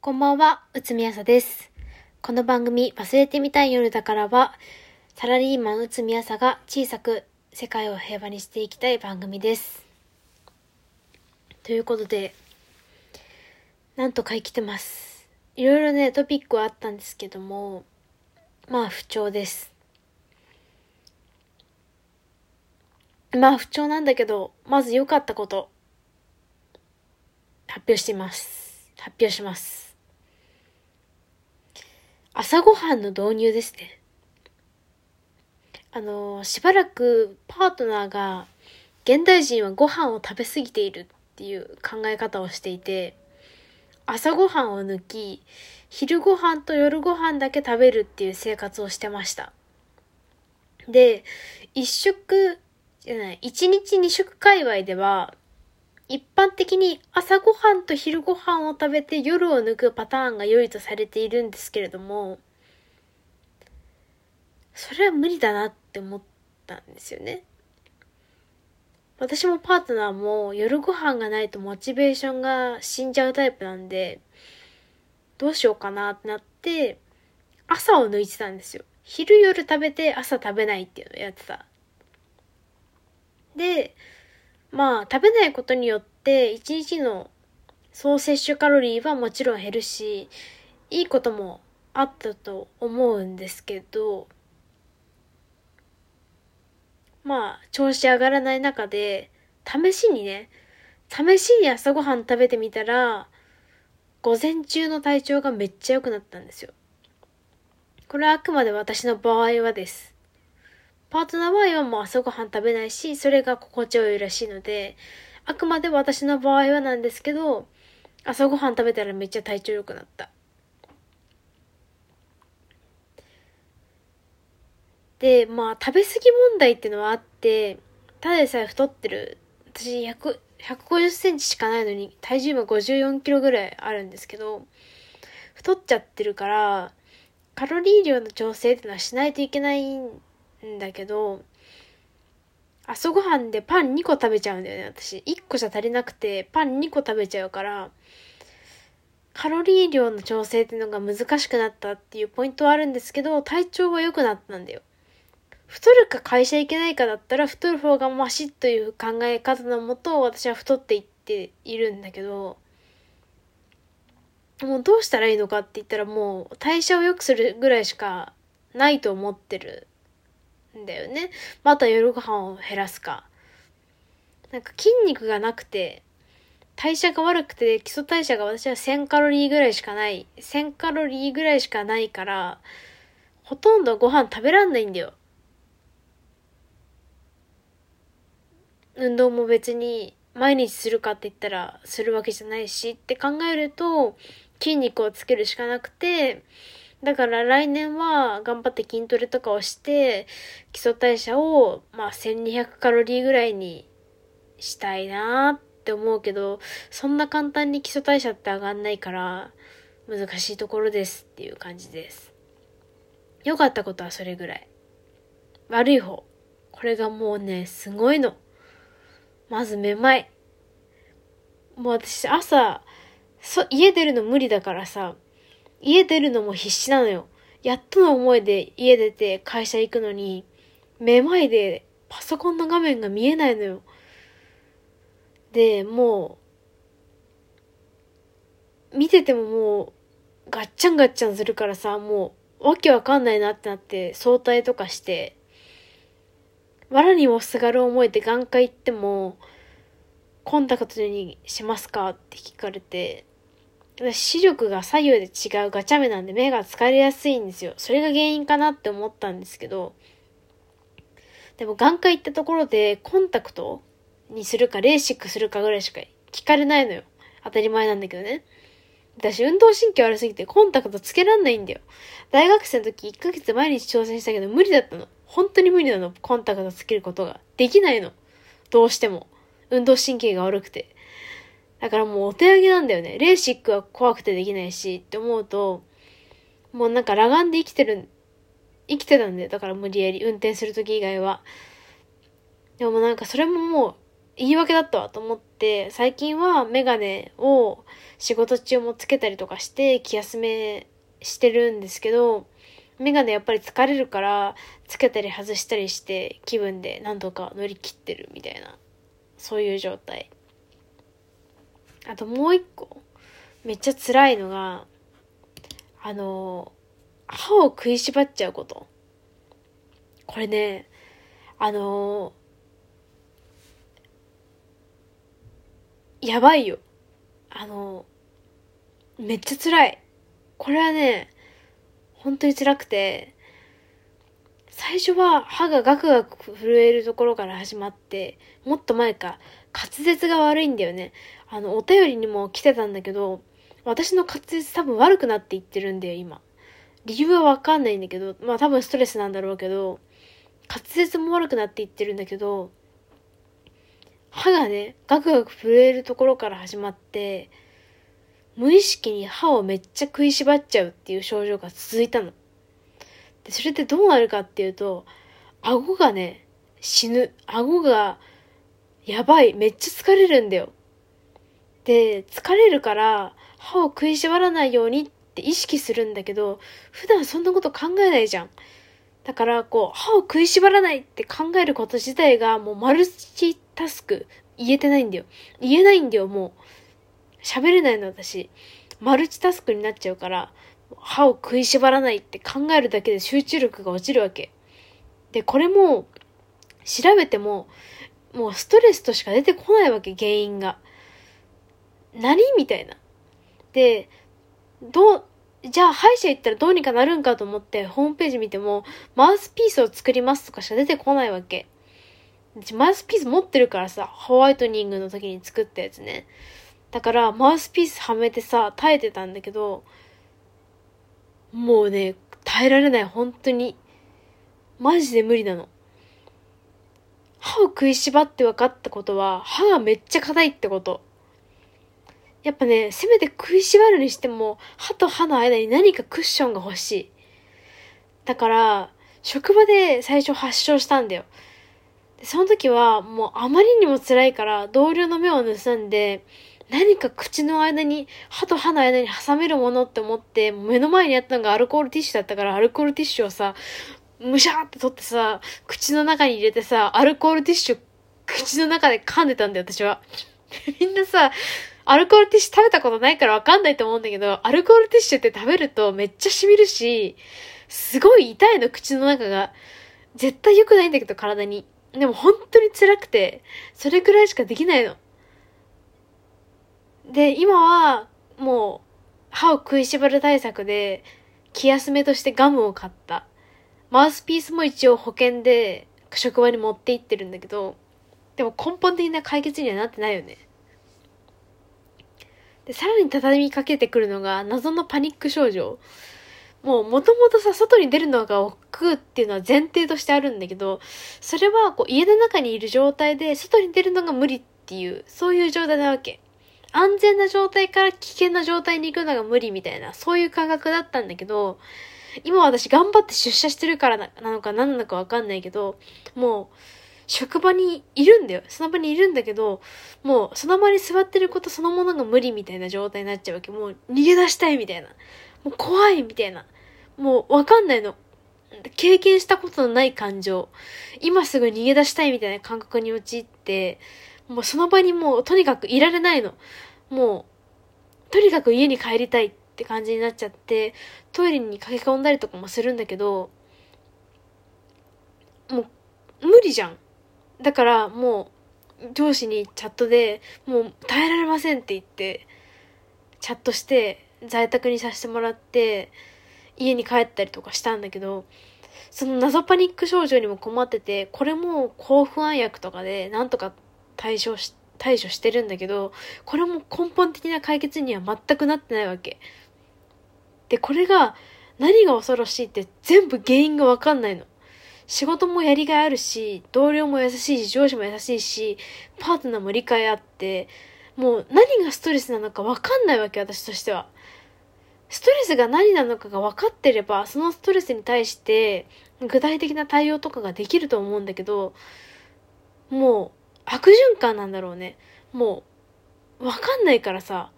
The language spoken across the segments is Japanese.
こんばんは、うつみやさです。この番組、忘れてみたい夜だからは、サラリーマンうつみやさが小さく世界を平和にしていきたい番組です。ということで、なんとか生きてます。いろいろね、トピックはあったんですけども、まあ不調です。まあ不調なんだけど、まず良かったこと、発表しています。発表します。朝ごはんの導入ですね。あの、しばらくパートナーが、現代人はご飯を食べ過ぎているっていう考え方をしていて、朝ごはんを抜き、昼ご飯と夜ご飯だけ食べるっていう生活をしてました。で、一食、じゃない、一日二食界隈では、一般的に朝ごはんと昼ごはんを食べて夜を抜くパターンが良いとされているんですけれども、それは無理だなって思ったんですよね。私もパートナーも夜ご飯がないとモチベーションが死んじゃうタイプなんで、どうしようかなってなって、朝を抜いてたんですよ。昼夜食べて朝食べないっていうのをやってた。で、まあ食べないことによって一日の総摂取カロリーはもちろん減るし、いいこともあったと思うんですけど、まあ調子上がらない中で、試しにね、試しに朝ごはん食べてみたら、午前中の体調がめっちゃ良くなったんですよ。これはあくまで私の場合はです。パートナーは今も朝ごはん食べないし、それが心地よいらしいので、あくまで私の場合はなんですけど、朝ごはん食べたらめっちゃ体調良くなった。で、まあ食べ過ぎ問題っていうのはあって、ただでさえ太ってる。私100、150センチしかないのに、体重今54キロぐらいあるんですけど、太っちゃってるから、カロリー量の調整っていうのはしないといけないんだけど、朝ごはんでパン2個食べちゃうんだよね、私。1個じゃ足りなくて、パン2個食べちゃうから、カロリー量の調整っていうのが難しくなったっていうポイントはあるんですけど、体調は良くなったんだよ。太るか会社行けないかだったら、太る方がマシという考え方のもと、私は太っていっているんだけど、もうどうしたらいいのかって言ったらもう代謝を良くするぐらいしかないと思ってるんだよね。また夜ご飯を減らすか。なんか筋肉がなくて、代謝が悪くて、基礎代謝が私は1000カロリーぐらいしかない。1000カロリーぐらいしかないから、ほとんどご飯食べらんないんだよ。運動も別に毎日するかって言ったらするわけじゃないしって考えると筋肉をつけるしかなくて、だから来年は頑張って筋トレとかをして、基礎代謝をまあ1200カロリーぐらいにしたいなって思うけど、そんな簡単に基礎代謝って上がんないから難しいところですっていう感じです。良かったことはそれぐらい。悪い方。これがもうね、すごいの。まずめまい。もう私朝、そ、家出るの無理だからさ、家出るのも必死なのよ。やっとの思いで家出て会社行くのに、めまいでパソコンの画面が見えないのよ。で、もう、見ててももう、ガッチャンガッチャンするからさ、もう、わけわかんないなってなって、早退とかして、藁にもすがる思いで眼科行っても、コンタクトにしますかって聞かれて、私視力が左右で違うガチャ目なんで目が疲れやすいんですよ。それが原因かなって思ったんですけど、でも眼科行ったところでコンタクトにするかレーシックするかぐらいしか聞かれないのよ。当たり前なんだけどね。私運動神経悪すぎてコンタクトつけらんないんだよ。大学生の時1ヶ月毎日挑戦したけど無理だったの。本当に無理なの。コンタクトつけることが。できないの。どうしても。運動神経が悪くて。だからもうお手上げなんだよね。レーシックは怖くてできないしって思うと、もうなんか裸眼で生きてる、生きてたんだよ。だから無理やり運転する時以外は。でもなんかそれももう言い訳だったわと思って、最近はメガネを仕事中もつけたりとかして気休めしてるんですけど、メガネやっぱり疲れるから、つけたり外したりして気分で何とか乗り切ってるみたいな、そういう状態。あともう一個、めっちゃ辛いのが、あの、歯を食いしばっちゃうこと。これね、あのやばいよ。あのめっちゃ辛い。これはね、本当に辛くて、最初は歯がガクガク震えるところから始まって、もっと前か、滑舌が悪いんだよね。あの、お便りにも来てたんだけど、私の滑舌多分悪くなっていってるんだよ、今。理由はわかんないんだけど、まあ多分ストレスなんだろうけど、滑舌も悪くなっていってるんだけど、歯がね、ガクガク震えるところから始まって、無意識に歯をめっちゃ食いしばっちゃうっていう症状が続いたの。で、それってどうなるかっていうと、顎がね、死ぬ。顎が、やばい。めっちゃ疲れるんだよ。で、疲れるから、歯を食いしばらないようにって意識するんだけど、普段そんなこと考えないじゃん。だから、こう、歯を食いしばらないって考えること自体がもうマルチタスク言えてないんだよ。言えないんだよ、もう。喋れないの私。マルチタスクになっちゃうから、歯を食いしばらないって考えるだけで集中力が落ちるわけ。で、これも、調べても、もうストレスとしか出てこないわけ、原因が。何みたいな。で、どう、じゃあ歯医者行ったらどうにかなるんかと思ってホームページ見ても、マウスピースを作りますとかしか出てこないわけ。マウスピース持ってるからさ、ホワイトニングの時に作ったやつね。だから、マウスピースはめてさ、耐えてたんだけど、もうね、耐えられない、本当に。マジで無理なの。歯を食いしばって分かったことは、歯がめっちゃ硬いってこと。やっぱね、せめて食いしばるにしても、歯と歯の間に何かクッションが欲しい。だから、職場で最初発症したんだよ。でその時はもうあまりにも辛いから同僚の目を盗んで、何か口の間に、歯と歯の間に挟めるものって思って、目の前にあったのがアルコールティッシュだったから、アルコールティッシュをさ、むしゃーって取ってさ、口の中に入れてさ、アルコールティッシュ、口の中で噛んでたんだよ、私は。みんなさ、アルコールティッシュ食べたことないからわかんないと思うんだけど、アルコールティッシュって食べるとめっちゃ染みるし、すごい痛いの、口の中が。絶対良くないんだけど、体に。でも本当に辛くて、それくらいしかできないの。で、今は、もう、歯を食いしばる対策で、気休めとしてガムを買った。マウスピースも一応保険で職場に持って行ってるんだけど、でも根本的な解決にはなってないよね。で、さらに畳みかけてくるのが謎のパニック症状。もう元々さ、外に出るのが億劫っていうのは前提としてあるんだけど、それはこう家の中にいる状態で外に出るのが無理っていう、そういう状態なわけ。安全な状態から危険な状態に行くのが無理みたいな、そういう感覚だったんだけど、今私頑張って出社してるからなのか何なのかわかんないけど、もう、職場にいるんだよ。その場にいるんだけど、もうその場に座ってることそのものが無理みたいな状態になっちゃうわけ。もう逃げ出したいみたいな。もう怖いみたいな。もうわかんないの。経験したことのない感情。今すぐ逃げ出したいみたいな感覚に陥って、もうその場にもうとにかくいられないの。もう、とにかく家に帰りたいって感じになっちゃって、トイレに駆け込んだりとかもするんだけど、もう、無理じゃん。だからもう、上司にチャットで、もう耐えられませんって言って、チャットして、在宅にさせてもらって、家に帰ったりとかしたんだけど、その謎パニック症状にも困ってて、これも抗不安薬とかでなんとか対処し、対処してるんだけど、これも根本的な解決には全くなってないわけ。で、これが何が恐ろしいって全部原因がわかんないの。仕事もやりがいあるし、同僚も優しいし、上司も優しいし、パートナーも理解あって、もう何がストレスなのかわかんないわけ、私としては。ストレスが何なのかが分かってれば、そのストレスに対して具体的な対応とかができると思うんだけど、もう悪循環なんだろうね。もう、わかんないからさ、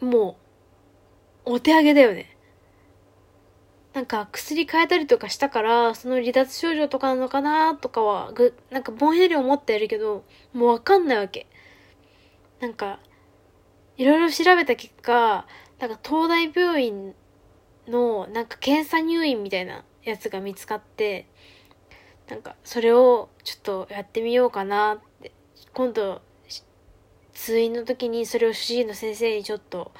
もう、お手上げだよね。なんか薬変えたりとかしたから、その離脱症状とかなのかなとかは、ぐ、なんかぼんやり思ってやるけど、もうわかんないわけ。なんか、いろいろ調べた結果、なんか東大病院のなんか検査入院みたいなやつが見つかって、なんかそれをちょっとやってみようかなって、今度、通院の時にそれを主治医の先生にちょっと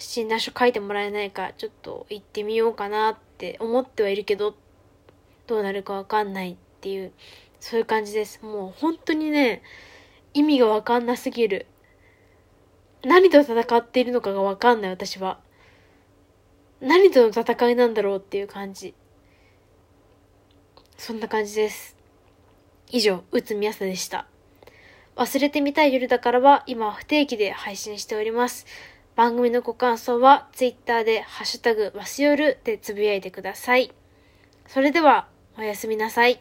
診断書書いてもらえないか、ちょっと行ってみようかなって思ってはいるけど、どうなるかわかんないっていう、そういう感じです。もう本当にね、意味がわかんなすぎる。何と戦っているのかがわかんない私は。何との戦いなんだろうっていう感じ。そんな感じです。以上、うつみやさでした。忘れてみたい夜だからは今不定期で配信しております。番組のご感想は Twitter でハッシュタグわしよるでつぶやいてください。それでは、おやすみなさい。